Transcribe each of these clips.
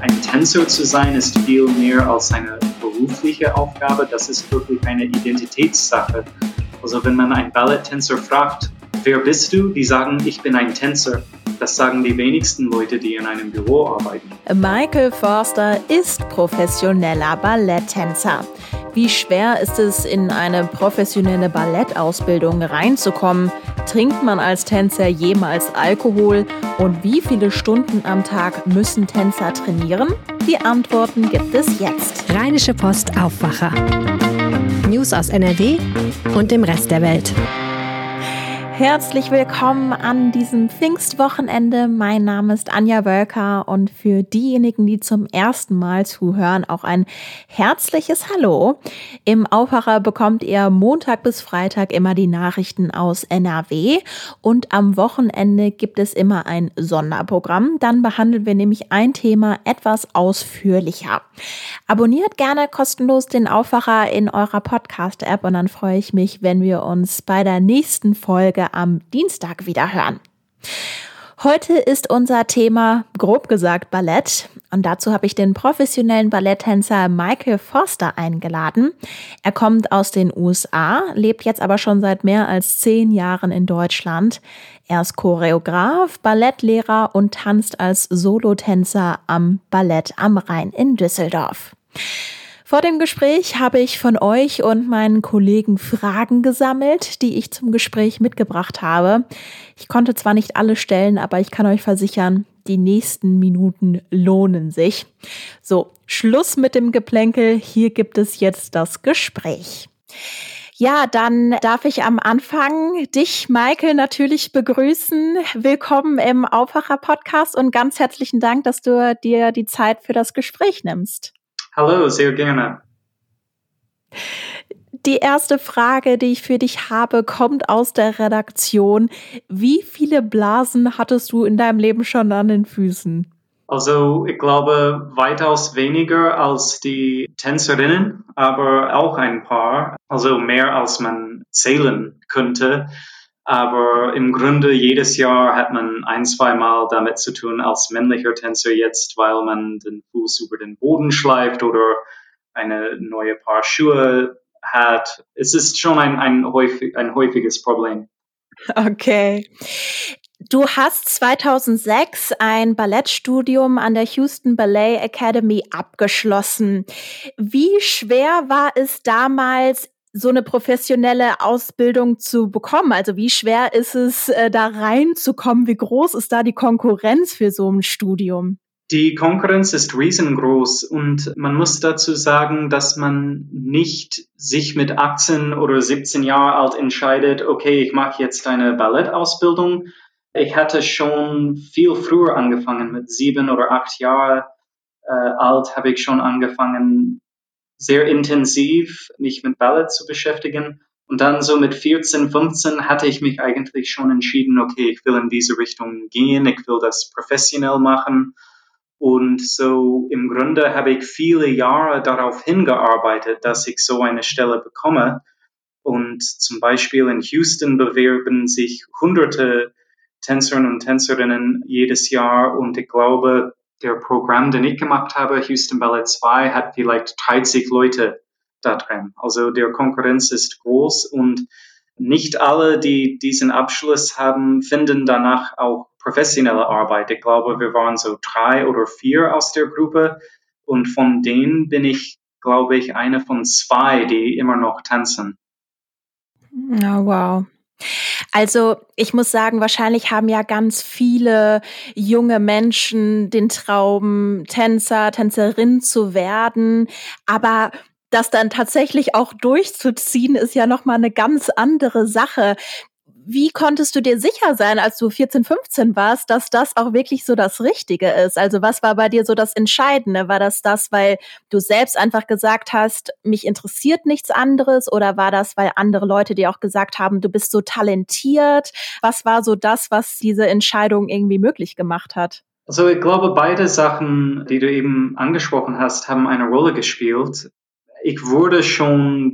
ein Tänzer zu sein ist viel mehr als eine berufliche Aufgabe. Das ist wirklich eine Identitätssache. Also wenn man einen Balletttänzer fragt, wer bist du? Die sagen, ich bin ein Tänzer. Das sagen die wenigsten Leute, die in einem Büro arbeiten. Michael Forster ist professioneller Balletttänzer. Wie schwer ist es, in eine professionelle Ballettausbildung reinzukommen? Trinkt man als Tänzer jemals Alkohol? Und wie viele Stunden am Tag müssen Tänzer trainieren? Die Antworten gibt es jetzt. Rheinische Post Aufwacher. News aus NRW und dem Rest der Welt. Herzlich willkommen an diesem Pfingstwochenende. Mein Name ist Anja Wölker und für diejenigen, die zum ersten Mal zuhören, auch ein herzliches Hallo. Im Aufwacher bekommt ihr Montag bis Freitag immer die Nachrichten aus NRW und am Wochenende gibt es immer ein Sonderprogramm. Dann behandeln wir nämlich ein Thema etwas ausführlicher. Abonniert gerne kostenlos den Aufwacher in eurer Podcast-App und dann freue ich mich, wenn wir uns bei der nächsten Folge am Dienstag wieder hören. Heute ist unser Thema grob gesagt Ballett und dazu habe ich den professionellen Balletttänzer Michael Foster eingeladen. Er kommt aus den USA, lebt jetzt aber schon seit mehr als zehn Jahren in Deutschland. Er ist Choreograf, Ballettlehrer und tanzt als Solotänzer am Ballett am Rhein in Düsseldorf. Vor dem Gespräch habe ich von euch und meinen Kollegen Fragen gesammelt, die ich zum Gespräch mitgebracht habe. Ich konnte zwar nicht alle stellen, aber ich kann euch versichern, die nächsten Minuten lohnen sich. So, Schluss mit dem Geplänkel. Hier gibt es jetzt das Gespräch. Ja, dann darf ich am Anfang dich, Michael, natürlich begrüßen. Willkommen im Aufwacher Podcast und ganz herzlichen Dank, dass du dir die Zeit für das Gespräch nimmst. Hallo, sehr gerne. Die erste Frage, die ich für dich habe, kommt aus der Redaktion. Wie viele Blasen hattest du in deinem Leben schon an den Füßen? Also ich glaube weitaus weniger als die Tänzerinnen, aber auch ein paar, also mehr als man zählen könnte. Aber im Grunde jedes Jahr hat man ein, zwei Mal damit zu tun als männlicher Tänzer jetzt, weil man den Fuß über den Boden schleift oder eine neue Paar Schuhe hat. Es ist schon ein, ein, häufig, ein häufiges Problem. Okay. Du hast 2006 ein Ballettstudium an der Houston Ballet Academy abgeschlossen. Wie schwer war es damals, so eine professionelle Ausbildung zu bekommen? Also wie schwer ist es, äh, da reinzukommen? Wie groß ist da die Konkurrenz für so ein Studium? Die Konkurrenz ist riesengroß und man muss dazu sagen, dass man nicht sich mit 18 oder 17 Jahren alt entscheidet, okay, ich mache jetzt eine Ballettausbildung. Ich hatte schon viel früher angefangen, mit sieben oder acht Jahren äh, alt habe ich schon angefangen, sehr intensiv mich mit Ballett zu beschäftigen. Und dann so mit 14, 15 hatte ich mich eigentlich schon entschieden, okay, ich will in diese Richtung gehen, ich will das professionell machen. Und so im Grunde habe ich viele Jahre darauf hingearbeitet, dass ich so eine Stelle bekomme. Und zum Beispiel in Houston bewerben sich hunderte Tänzerinnen und Tänzerinnen jedes Jahr. Und ich glaube, der Programm, den ich gemacht habe, Houston Ballet 2, hat vielleicht 30 Leute da drin. Also der Konkurrenz ist groß und nicht alle, die diesen Abschluss haben, finden danach auch professionelle Arbeit. Ich glaube, wir waren so drei oder vier aus der Gruppe und von denen bin ich, glaube ich, eine von zwei, die immer noch tanzen. Oh, wow. Also ich muss sagen, wahrscheinlich haben ja ganz viele junge Menschen den Traum, Tänzer, Tänzerin zu werden. Aber das dann tatsächlich auch durchzuziehen, ist ja nochmal eine ganz andere Sache wie konntest du dir sicher sein, als du 14, 15 warst, dass das auch wirklich so das Richtige ist? Also was war bei dir so das Entscheidende? War das das, weil du selbst einfach gesagt hast, mich interessiert nichts anderes? Oder war das, weil andere Leute dir auch gesagt haben, du bist so talentiert? Was war so das, was diese Entscheidung irgendwie möglich gemacht hat? Also ich glaube, beide Sachen, die du eben angesprochen hast, haben eine Rolle gespielt. Ich wurde schon,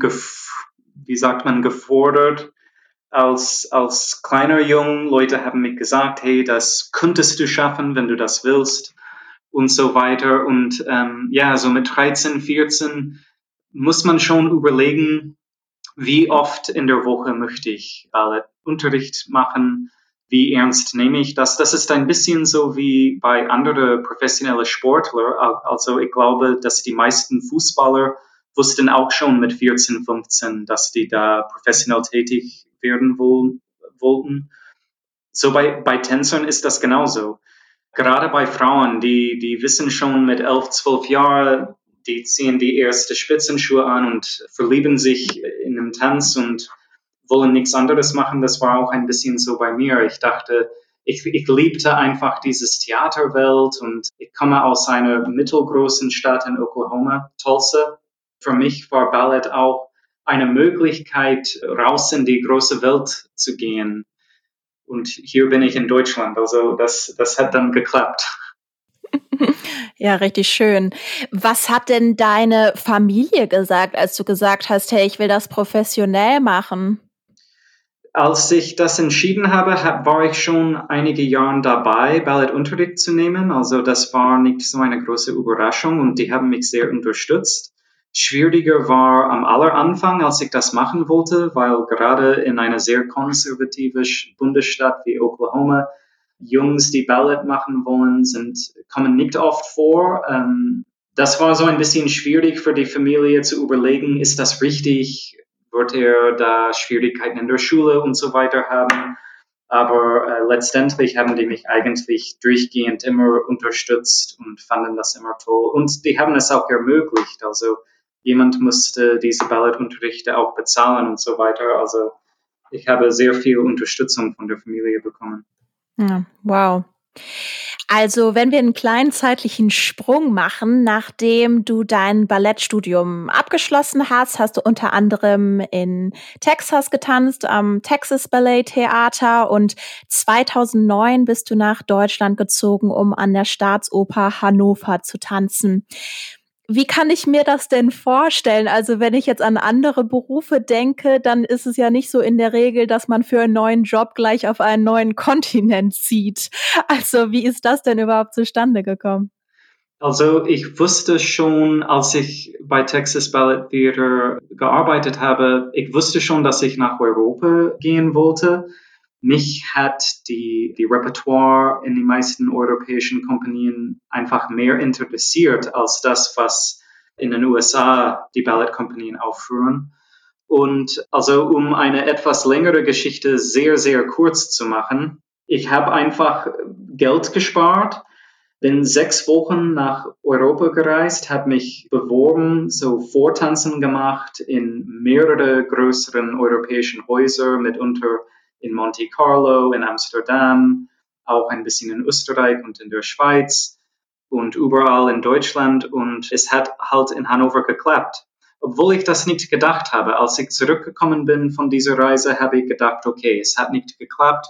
wie sagt man, gefordert, als, als kleiner Jung, Leute haben mir gesagt, hey, das könntest du schaffen, wenn du das willst. und so weiter. Und ähm, ja, so mit 13, 14 muss man schon überlegen, wie oft in der Woche möchte ich Ballettunterricht machen, wie ernst nehme ich das. Das ist ein bisschen so wie bei anderen professionellen Sportlern. Also ich glaube, dass die meisten Fußballer wussten auch schon mit 14, 15, dass die da professionell tätig werden wollten. So bei, bei Tänzern ist das genauso gerade bei Frauen, die, die wissen schon mit elf, zwölf Jahren, die ziehen die erste Spitzenschuhe an und verlieben sich in einem Tanz und wollen nichts anderes machen. Das war auch ein bisschen so bei mir. Ich dachte, ich, ich liebte einfach dieses Theaterwelt und ich komme aus einer mittelgroßen Stadt in Oklahoma, Tulsa. Für mich war Ballett auch eine Möglichkeit, raus in die große Welt zu gehen und hier bin ich in Deutschland. Also das, das hat dann geklappt. Ja, richtig schön. Was hat denn deine Familie gesagt, als du gesagt hast, hey, ich will das professionell machen? Als ich das entschieden habe, war ich schon einige Jahre dabei, Ballettunterricht zu nehmen. Also das war nicht so eine große Überraschung und die haben mich sehr unterstützt. Schwieriger war am Alleranfang, als ich das machen wollte, weil gerade in einer sehr konservativen Bundesstaat wie Oklahoma Jungs, die Ballett machen wollen, sind, kommen nicht oft vor. Ähm, das war so ein bisschen schwierig für die Familie zu überlegen, ist das richtig? Wird er da Schwierigkeiten in der Schule und so weiter haben? Aber äh, letztendlich haben die mich eigentlich durchgehend immer unterstützt und fanden das immer toll. Und die haben es auch ermöglicht. Also jemand musste diese Ballettunterrichte auch bezahlen und so weiter. Also ich habe sehr viel Unterstützung von der Familie bekommen. Ja, wow. Also, wenn wir einen kleinen zeitlichen Sprung machen, nachdem du dein Ballettstudium abgeschlossen hast, hast du unter anderem in Texas getanzt, am Texas Ballet Theater und 2009 bist du nach Deutschland gezogen, um an der Staatsoper Hannover zu tanzen. Wie kann ich mir das denn vorstellen? Also wenn ich jetzt an andere Berufe denke, dann ist es ja nicht so in der Regel, dass man für einen neuen Job gleich auf einen neuen Kontinent zieht. Also wie ist das denn überhaupt zustande gekommen? Also ich wusste schon, als ich bei Texas Ballet Theater gearbeitet habe, ich wusste schon, dass ich nach Europa gehen wollte mich hat die, die Repertoire in den meisten europäischen Kompanien einfach mehr interessiert als das, was in den USA die Ballettkompanien aufführen. Und also um eine etwas längere Geschichte sehr, sehr kurz zu machen, ich habe einfach Geld gespart, bin sechs Wochen nach Europa gereist, habe mich beworben, so Vortanzen gemacht in mehrere größeren europäischen Häuser, mitunter in Monte Carlo, in Amsterdam, auch ein bisschen in Österreich und in der Schweiz und überall in Deutschland und es hat halt in Hannover geklappt. Obwohl ich das nicht gedacht habe. Als ich zurückgekommen bin von dieser Reise, habe ich gedacht, okay, es hat nicht geklappt,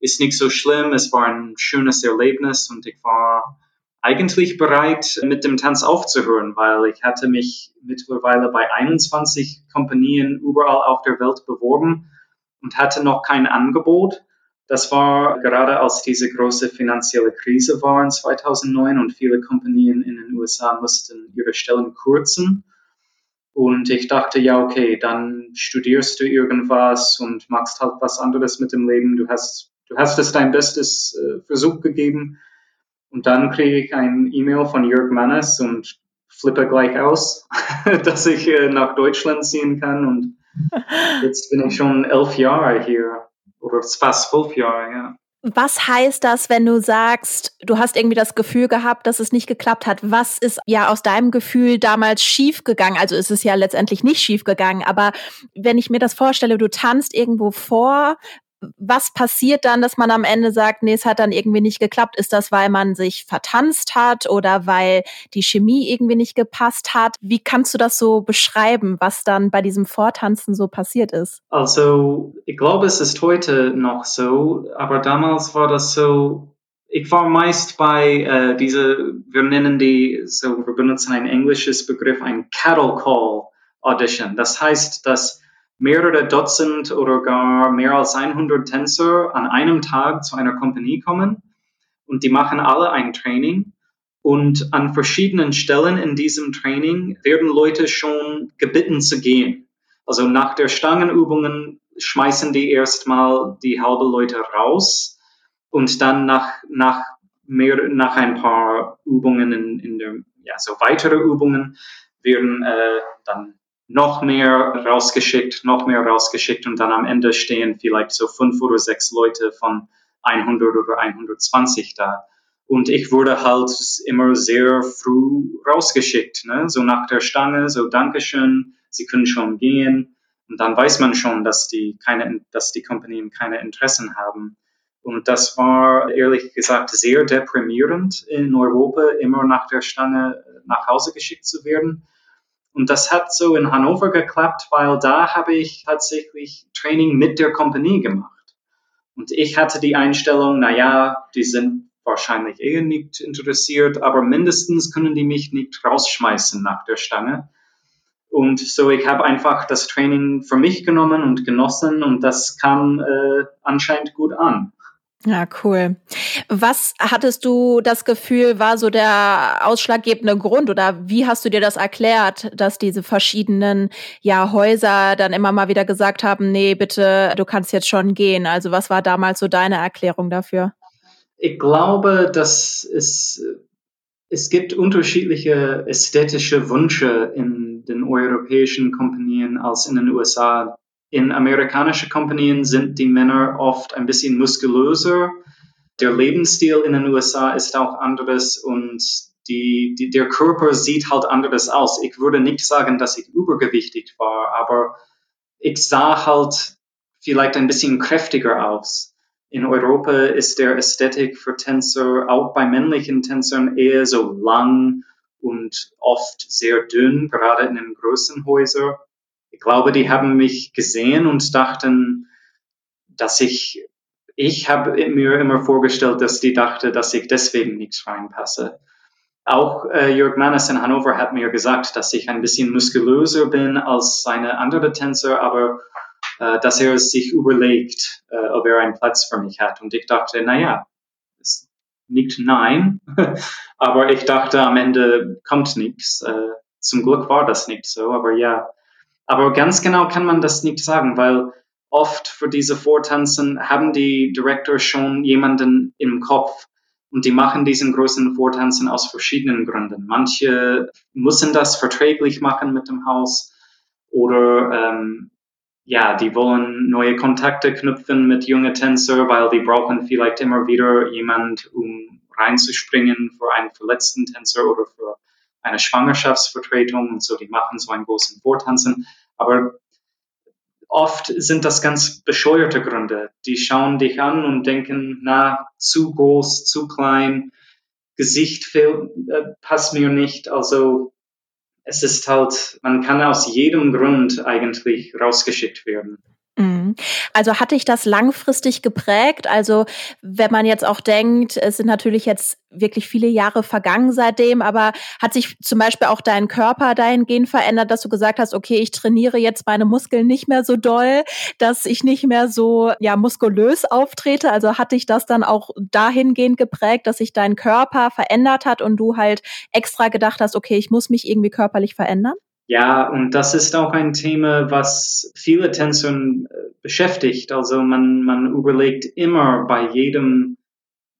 ist nicht so schlimm, es war ein schönes Erlebnis und ich war eigentlich bereit, mit dem Tanz aufzuhören, weil ich hatte mich mittlerweile bei 21 Kompanien überall auf der Welt beworben und hatte noch kein Angebot. Das war gerade als diese große finanzielle Krise war in 2009 und viele Kompanien in den USA mussten ihre Stellen kürzen. Und ich dachte, ja, okay, dann studierst du irgendwas und machst halt was anderes mit dem Leben. Du hast, du hast es dein bestes äh, Versuch gegeben. Und dann kriege ich ein E-Mail von Jörg Mannes und flippe gleich aus, dass ich äh, nach Deutschland ziehen kann und Jetzt bin ich schon elf Jahre hier oder fast zwölf Jahre, ja. Was heißt das, wenn du sagst, du hast irgendwie das Gefühl gehabt, dass es nicht geklappt hat? Was ist ja aus deinem Gefühl damals schiefgegangen? Also ist es ja letztendlich nicht schiefgegangen, aber wenn ich mir das vorstelle, du tanzt irgendwo vor, was passiert dann, dass man am Ende sagt, nee, es hat dann irgendwie nicht geklappt? Ist das, weil man sich vertanzt hat oder weil die Chemie irgendwie nicht gepasst hat? Wie kannst du das so beschreiben, was dann bei diesem Vortanzen so passiert ist? Also, ich glaube, es ist heute noch so, aber damals war das so, ich war meist bei äh, diese, wir nennen die, so, wir benutzen ein englisches Begriff, ein Cattle Call Audition. Das heißt, dass mehrere Dutzend oder gar mehr als 100 Tänzer an einem Tag zu einer Kompanie kommen und die machen alle ein Training Und an verschiedenen Stellen in diesem Training werden Leute schon gebeten zu gehen. Also nach der Stangenübungen schmeißen die erstmal die halbe Leute raus und dann nach, nach mehr, nach ein paar Übungen in, in der, ja, so weitere Übungen werden äh, dann noch mehr rausgeschickt, noch mehr rausgeschickt und dann am Ende stehen vielleicht so fünf oder sechs Leute von 100 oder 120 da. Und ich wurde halt immer sehr früh rausgeschickt, ne? so nach der Stange, so Dankeschön, Sie können schon gehen. Und dann weiß man schon, dass die keine, dass die Kompanien keine Interessen haben. Und das war ehrlich gesagt sehr deprimierend in Europa, immer nach der Stange nach Hause geschickt zu werden. Und das hat so in Hannover geklappt, weil da habe ich tatsächlich Training mit der Kompanie gemacht. Und ich hatte die Einstellung, na ja, die sind wahrscheinlich eh nicht interessiert, aber mindestens können die mich nicht rausschmeißen nach der Stange. Und so, ich habe einfach das Training für mich genommen und genossen und das kam äh, anscheinend gut an. Ja, cool. Was hattest du das Gefühl, war so der ausschlaggebende Grund oder wie hast du dir das erklärt, dass diese verschiedenen ja, Häuser dann immer mal wieder gesagt haben, nee, bitte, du kannst jetzt schon gehen. Also was war damals so deine Erklärung dafür? Ich glaube, dass es, es gibt unterschiedliche ästhetische Wünsche in den europäischen Kompanien als in den USA in amerikanischen Kompanien sind die Männer oft ein bisschen muskulöser. Der Lebensstil in den USA ist auch anderes und die, die, der Körper sieht halt anderes aus. Ich würde nicht sagen, dass ich übergewichtig war, aber ich sah halt vielleicht ein bisschen kräftiger aus. In Europa ist der Ästhetik für Tänzer auch bei männlichen Tänzern eher so lang und oft sehr dünn, gerade in den großen Häusern ich glaube, die haben mich gesehen und dachten, dass ich, ich habe mir immer vorgestellt, dass die dachte, dass ich deswegen nicht reinpasse. Auch äh, Jörg Mannes in Hannover hat mir gesagt, dass ich ein bisschen muskulöser bin als seine andere Tänzer, aber äh, dass er sich überlegt, äh, ob er einen Platz für mich hat. Und ich dachte, naja, nicht nein, aber ich dachte, am Ende kommt nichts. Äh, zum Glück war das nicht so, aber ja, aber ganz genau kann man das nicht sagen, weil oft für diese Vortanzen haben die Director schon jemanden im Kopf und die machen diesen großen Vortanzen aus verschiedenen Gründen. Manche müssen das verträglich machen mit dem Haus oder ähm, ja, die wollen neue Kontakte knüpfen mit jungen Tänzer, weil die brauchen vielleicht immer wieder jemand, um reinzuspringen für einen verletzten Tänzer oder für eine Schwangerschaftsvertretung und so, die machen so einen großen Vortanzen. Aber oft sind das ganz bescheuerte Gründe. Die schauen dich an und denken, na, zu groß, zu klein, Gesicht fehlt, äh, passt mir nicht. Also es ist halt, man kann aus jedem Grund eigentlich rausgeschickt werden. Mhm. Also hatte ich das langfristig geprägt? Also wenn man jetzt auch denkt, es sind natürlich jetzt wirklich viele Jahre vergangen seitdem, aber hat sich zum Beispiel auch dein Körper dahingehend verändert, dass du gesagt hast, okay, ich trainiere jetzt meine Muskeln nicht mehr so doll, dass ich nicht mehr so ja muskulös auftrete? Also hatte ich das dann auch dahingehend geprägt, dass sich dein Körper verändert hat und du halt extra gedacht hast, okay, ich muss mich irgendwie körperlich verändern? Ja, und das ist auch ein Thema, was viele Tänzer äh, beschäftigt. Also man, man überlegt immer bei jedem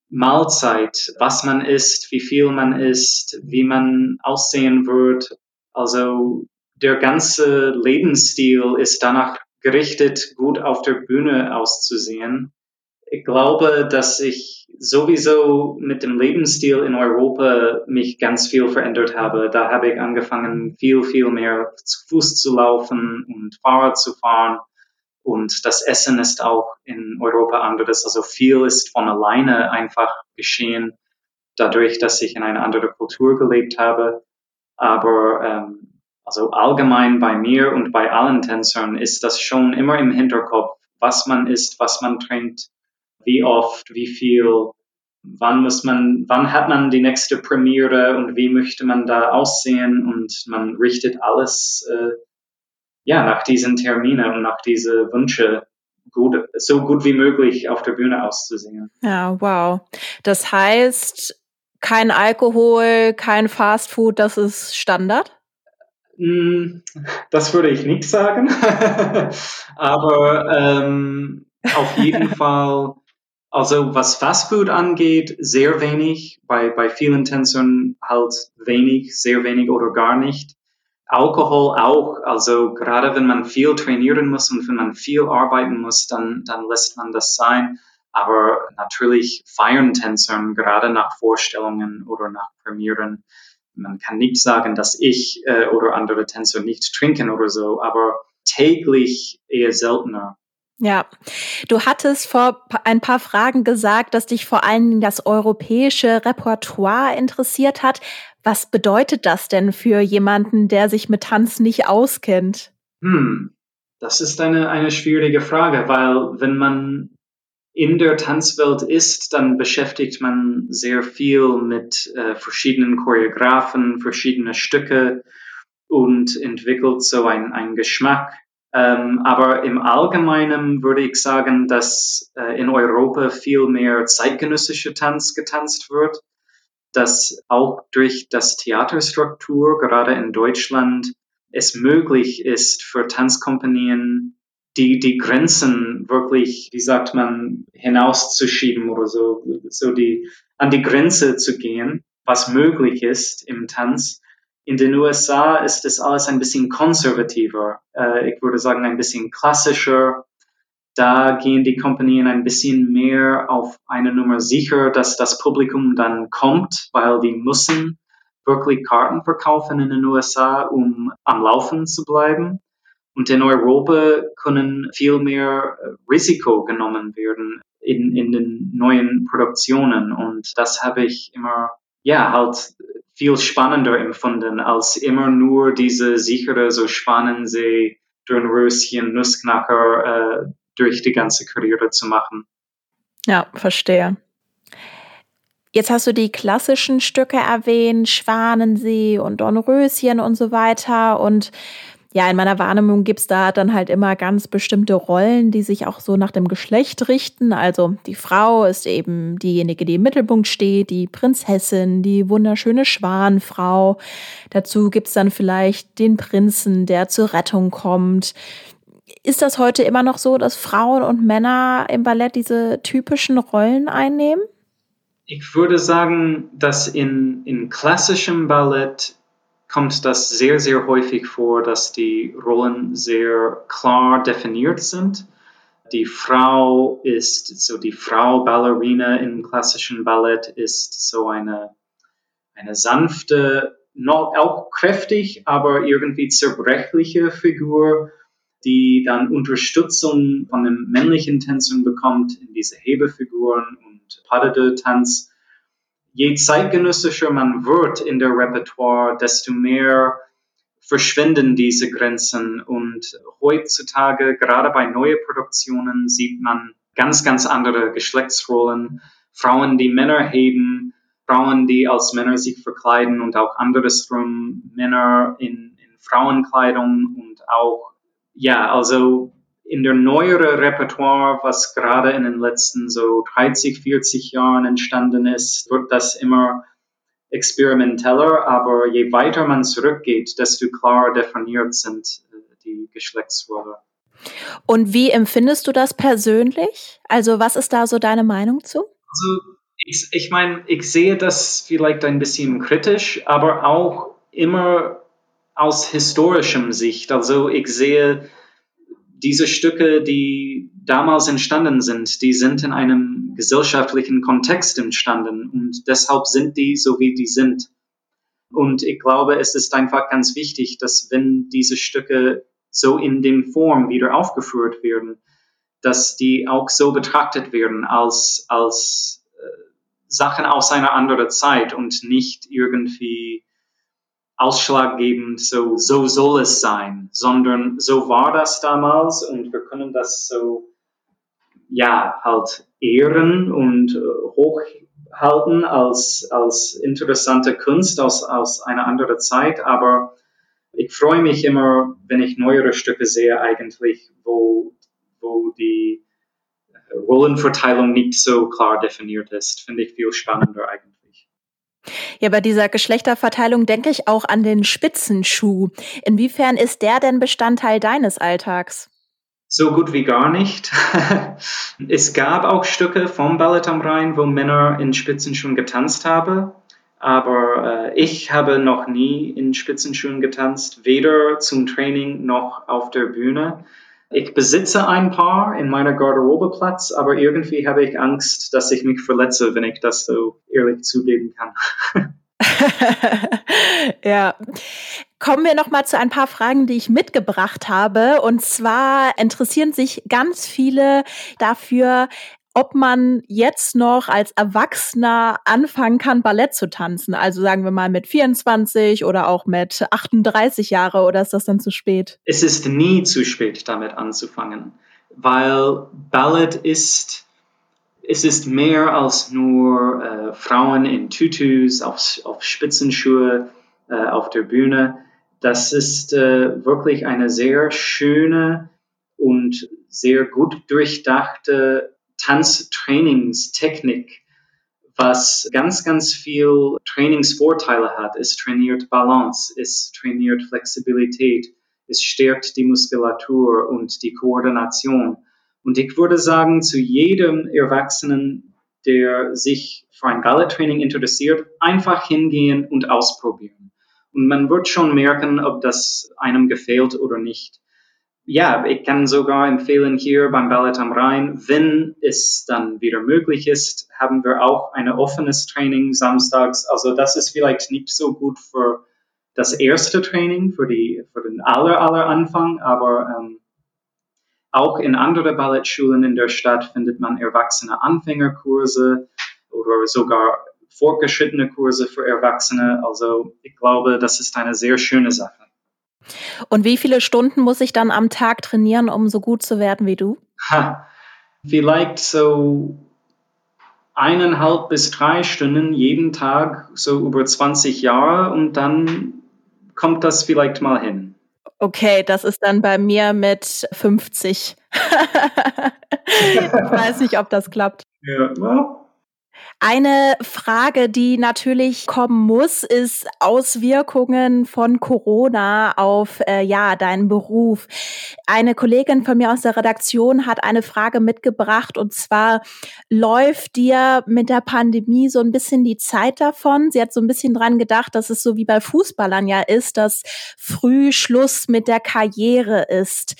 Mahlzeit, was man isst, wie viel man isst, wie man aussehen wird. Also der ganze Lebensstil ist danach gerichtet, gut auf der Bühne auszusehen. Ich glaube, dass ich sowieso mit dem Lebensstil in Europa mich ganz viel verändert habe. Da habe ich angefangen, viel, viel mehr zu Fuß zu laufen und Fahrrad zu fahren. Und das Essen ist auch in Europa anderes. Also viel ist von alleine einfach geschehen, dadurch, dass ich in einer anderen Kultur gelebt habe. Aber ähm, also allgemein bei mir und bei allen Tänzern ist das schon immer im Hinterkopf, was man isst, was man trinkt, wie oft, wie viel, wann muss man, wann hat man die nächste Premiere und wie möchte man da aussehen und man richtet alles äh, ja nach diesen Terminen und nach diese Wünsche gut, so gut wie möglich auf der Bühne auszusehen. Ja, wow. Das heißt, kein Alkohol, kein Fastfood, das ist Standard? Hm, das würde ich nicht sagen. Aber ähm, auf jeden Fall, also was Fastfood angeht, sehr wenig. Bei, bei vielen Tänzern halt wenig, sehr wenig oder gar nicht. Alkohol auch. Also gerade wenn man viel trainieren muss und wenn man viel arbeiten muss, dann, dann lässt man das sein. Aber natürlich feiern Tänzern gerade nach Vorstellungen oder nach Premieren. Man kann nicht sagen, dass ich äh, oder andere Tänzer nicht trinken oder so, aber täglich eher seltener. Ja, du hattest vor ein paar Fragen gesagt, dass dich vor allem das europäische Repertoire interessiert hat. Was bedeutet das denn für jemanden, der sich mit Tanz nicht auskennt? Hm, das ist eine, eine schwierige Frage, weil wenn man in der Tanzwelt ist, dann beschäftigt man sehr viel mit äh, verschiedenen Choreografen, verschiedene Stücke und entwickelt so einen Geschmack. Ähm, aber im Allgemeinen würde ich sagen, dass äh, in Europa viel mehr zeitgenössische Tanz getanzt wird, dass auch durch das Theaterstruktur, gerade in Deutschland, es möglich ist für Tanzkompanien die, die Grenzen wirklich, wie sagt man, hinauszuschieben oder so, so die, an die Grenze zu gehen, was möglich ist im Tanz. In den USA ist das alles ein bisschen konservativer. Äh, ich würde sagen, ein bisschen klassischer. Da gehen die Kompanien ein bisschen mehr auf eine Nummer sicher, dass das Publikum dann kommt, weil die müssen wirklich Karten verkaufen in den USA, um am Laufen zu bleiben. Und in Europa können viel mehr äh, Risiko genommen werden in, in den neuen Produktionen. Und das habe ich immer, ja, halt viel spannender empfunden, als immer nur diese sichere, so spannende sie Dornröschen, Nussknacker äh, durch die ganze Karriere zu machen. Ja, verstehe. Jetzt hast du die klassischen Stücke erwähnt, Schwanensee und Dornröschen und so weiter. Und ja, in meiner Wahrnehmung gibt's da dann halt immer ganz bestimmte Rollen, die sich auch so nach dem Geschlecht richten. Also die Frau ist eben diejenige, die im Mittelpunkt steht, die Prinzessin, die wunderschöne Schwanfrau. Dazu gibt's dann vielleicht den Prinzen, der zur Rettung kommt. Ist das heute immer noch so, dass Frauen und Männer im Ballett diese typischen Rollen einnehmen? Ich würde sagen, dass in, in klassischem Ballett kommt das sehr, sehr häufig vor, dass die Rollen sehr klar definiert sind. Die Frau ist, so die Frau Ballerina im klassischen Ballett ist so eine, eine sanfte, noch auch kräftig, aber irgendwie zerbrechliche Figur, die dann Unterstützung von den männlichen Tänzern bekommt in diese Hebefiguren und Pas de Tanz je zeitgenössischer man wird in der Repertoire, desto mehr verschwinden diese Grenzen. Und heutzutage, gerade bei neuen Produktionen, sieht man ganz, ganz andere Geschlechtsrollen. Frauen, die Männer heben, Frauen, die als Männer sich verkleiden und auch andersrum Männer in, in Frauenkleidung und auch, ja, also in der neueren Repertoire, was gerade in den letzten so 30, 40 Jahren entstanden ist, wird das immer experimenteller, aber je weiter man zurückgeht, desto klarer definiert sind äh, die Geschlechtsrolle. Und wie empfindest du das persönlich? Also was ist da so deine Meinung zu? Also ich, ich meine, ich sehe das vielleicht ein bisschen kritisch, aber auch immer aus historischem Sicht. Also ich sehe diese Stücke, die damals entstanden sind, die sind in einem gesellschaftlichen Kontext entstanden und deshalb sind die so, wie die sind. Und ich glaube, es ist einfach ganz wichtig, dass wenn diese Stücke so in dem Form wieder aufgeführt werden, dass die auch so betrachtet werden als, als äh, Sachen aus einer anderen Zeit und nicht irgendwie ausschlaggebend, so, so soll es sein, sondern so war das damals und wir können das so, ja, halt ehren und äh, hochhalten als, als interessante Kunst aus, aus einer anderen Zeit, aber ich freue mich immer, wenn ich neuere Stücke sehe, eigentlich, wo, wo die Rollenverteilung nicht so klar definiert ist. Finde ich viel spannender eigentlich. Ja, bei dieser Geschlechterverteilung denke ich auch an den Spitzenschuh. Inwiefern ist der denn Bestandteil deines Alltags? So gut wie gar nicht. es gab auch Stücke vom Ballett am Rhein, wo Männer in Spitzenschuhen getanzt haben. Aber äh, ich habe noch nie in Spitzenschuhen getanzt, weder zum Training noch auf der Bühne. Ich besitze ein paar in meiner Garderobeplatz, aber irgendwie habe ich Angst, dass ich mich verletze, wenn ich das so ehrlich zugeben kann. ja. Kommen wir noch mal zu ein paar Fragen, die ich mitgebracht habe. Und zwar interessieren sich ganz viele dafür, ob man jetzt noch als Erwachsener anfangen kann, Ballett zu tanzen. Also sagen wir mal mit 24 oder auch mit 38 Jahre oder ist das dann zu spät? Es ist nie zu spät, damit anzufangen, weil Ballett ist, es ist mehr als nur äh, Frauen in Tutus, auf, auf Spitzenschuhe, äh, auf der Bühne. Das ist äh, wirklich eine sehr schöne und sehr gut durchdachte Tanztrainingstechnik, was ganz, ganz viel Trainingsvorteile hat. Es trainiert Balance, es trainiert Flexibilität, es stärkt die Muskulatur und die Koordination. Und ich würde sagen, zu jedem Erwachsenen, der sich für ein Balletttraining interessiert, einfach hingehen und ausprobieren. Und man wird schon merken, ob das einem gefällt oder nicht ja, ich kann sogar empfehlen, hier beim Ballett am Rhein, wenn es dann wieder möglich ist, haben wir auch ein offenes Training samstags. Also das ist vielleicht nicht so gut für das erste Training, für, die, für den aller, aller Anfang, aber ähm, auch in anderen Ballettschulen in der Stadt findet man erwachsene Anfängerkurse oder sogar fortgeschrittene Kurse für Erwachsene. Also ich glaube, das ist eine sehr schöne Sache. Und wie viele Stunden muss ich dann am Tag trainieren, um so gut zu werden wie du? Ha, vielleicht so eineinhalb bis drei Stunden jeden Tag, so über 20 Jahre und dann kommt das vielleicht mal hin. Okay, das ist dann bei mir mit 50. ich weiß nicht, ob das klappt. Ja, well, eine Frage, die natürlich kommen muss, ist Auswirkungen von Corona auf äh, ja deinen Beruf. Eine Kollegin von mir aus der Redaktion hat eine Frage mitgebracht und zwar läuft dir mit der Pandemie so ein bisschen die Zeit davon? Sie hat so ein bisschen dran gedacht, dass es so wie bei Fußballern ja ist, dass früh Schluss mit der Karriere ist.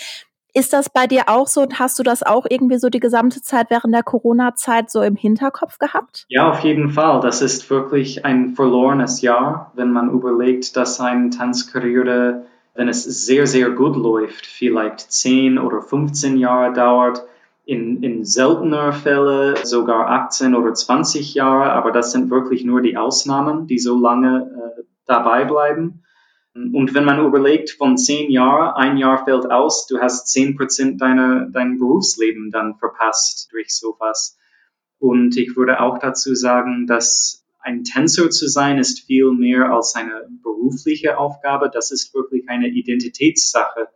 Ist das bei dir auch so und hast du das auch irgendwie so die gesamte Zeit während der Corona-Zeit so im Hinterkopf gehabt? Ja, auf jeden Fall. Das ist wirklich ein verlorenes Jahr, wenn man überlegt, dass eine Tanzkarriere, wenn es sehr, sehr gut läuft, vielleicht 10 oder 15 Jahre dauert. In, in seltener Fälle sogar 18 oder 20 Jahre, aber das sind wirklich nur die Ausnahmen, die so lange äh, dabei bleiben. Und wenn man überlegt, von zehn Jahren, ein Jahr fällt aus, du hast zehn Prozent deiner, dein Berufsleben dann verpasst durch sowas. Und ich würde auch dazu sagen, dass ein Tänzer zu sein ist viel mehr als eine berufliche Aufgabe. Das ist wirklich eine Identitätssache.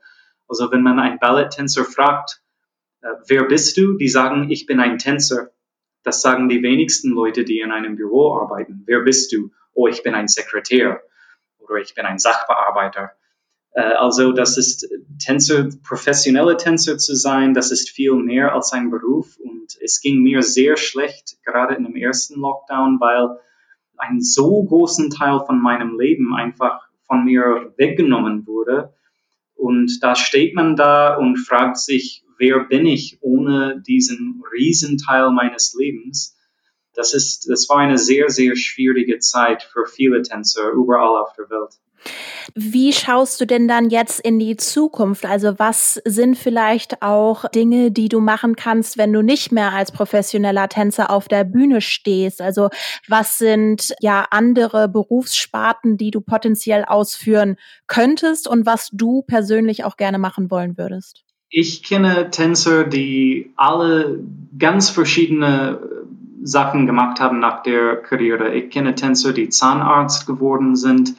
Also wenn man einen Balletttänzer fragt, äh, wer bist du? Die sagen, ich bin ein Tänzer. Das sagen die wenigsten Leute, die in einem Büro arbeiten. Wer bist du? Oh, ich bin ein Sekretär oder ich bin ein Sachbearbeiter. Äh, also das ist Tänzer, professionelle Tänzer zu sein, das ist viel mehr als ein Beruf und es ging mir sehr schlecht, gerade in dem ersten Lockdown, weil ein so großen Teil von meinem Leben einfach von mir weggenommen wurde. Und da steht man da und fragt sich, wer bin ich ohne diesen Riesenteil meines Lebens? Das ist, das war eine sehr, sehr schwierige Zeit für viele Tänzer überall auf der Welt. Wie schaust du denn dann jetzt in die Zukunft? Also was sind vielleicht auch Dinge, die du machen kannst, wenn du nicht mehr als professioneller Tänzer auf der Bühne stehst? Also was sind ja andere Berufssparten, die du potenziell ausführen könntest und was du persönlich auch gerne machen wollen würdest? Ich kenne Tänzer, die alle ganz verschiedene Sachen gemacht haben nach der Karriere. Ich kenne Tänzer, die Zahnarzt geworden sind.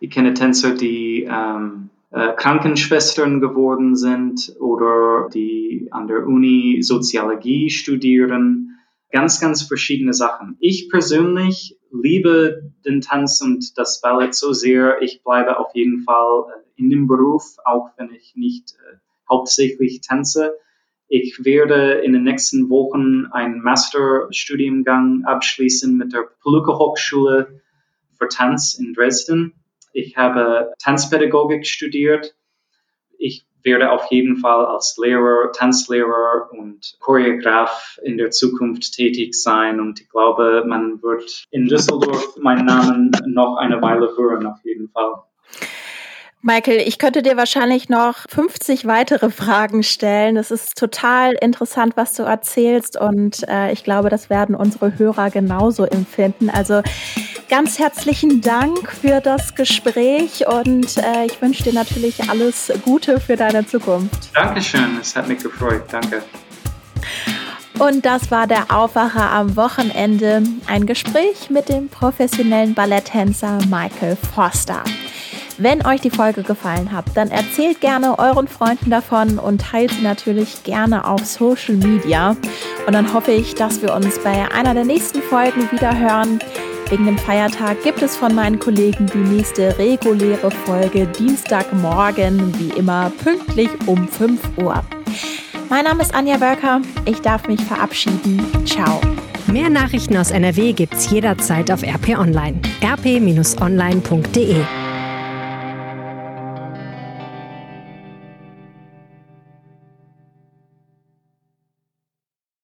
Ich kenne Tänzer, die ähm, äh, Krankenschwestern geworden sind oder die an der Uni Soziologie studieren. ganz, ganz verschiedene Sachen. Ich persönlich liebe den Tanz und das Ballett so sehr. Ich bleibe auf jeden Fall äh, in dem Beruf, auch wenn ich nicht äh, hauptsächlich tanze. Ich werde in den nächsten Wochen einen Masterstudiengang abschließen mit der Poluca Hochschule für Tanz in Dresden. Ich habe Tanzpädagogik studiert. Ich werde auf jeden Fall als Lehrer, Tanzlehrer und Choreograf in der Zukunft tätig sein. Und ich glaube, man wird in Düsseldorf meinen Namen noch eine Weile hören, auf jeden Fall. Michael, ich könnte dir wahrscheinlich noch 50 weitere Fragen stellen. Es ist total interessant, was du erzählst und äh, ich glaube, das werden unsere Hörer genauso empfinden. Also ganz herzlichen Dank für das Gespräch und äh, ich wünsche dir natürlich alles Gute für deine Zukunft. Dankeschön, es hat mich gefreut. Danke. Und das war der Aufwacher am Wochenende. Ein Gespräch mit dem professionellen Balletttänzer Michael Foster. Wenn euch die Folge gefallen hat, dann erzählt gerne euren Freunden davon und teilt sie natürlich gerne auf Social Media. Und dann hoffe ich, dass wir uns bei einer der nächsten Folgen wieder hören. Wegen dem Feiertag gibt es von meinen Kollegen die nächste reguläre Folge Dienstagmorgen, wie immer pünktlich um 5 Uhr. Mein Name ist Anja Wölker. Ich darf mich verabschieden. Ciao. Mehr Nachrichten aus NRW gibt's jederzeit auf RP Online. rp-online.de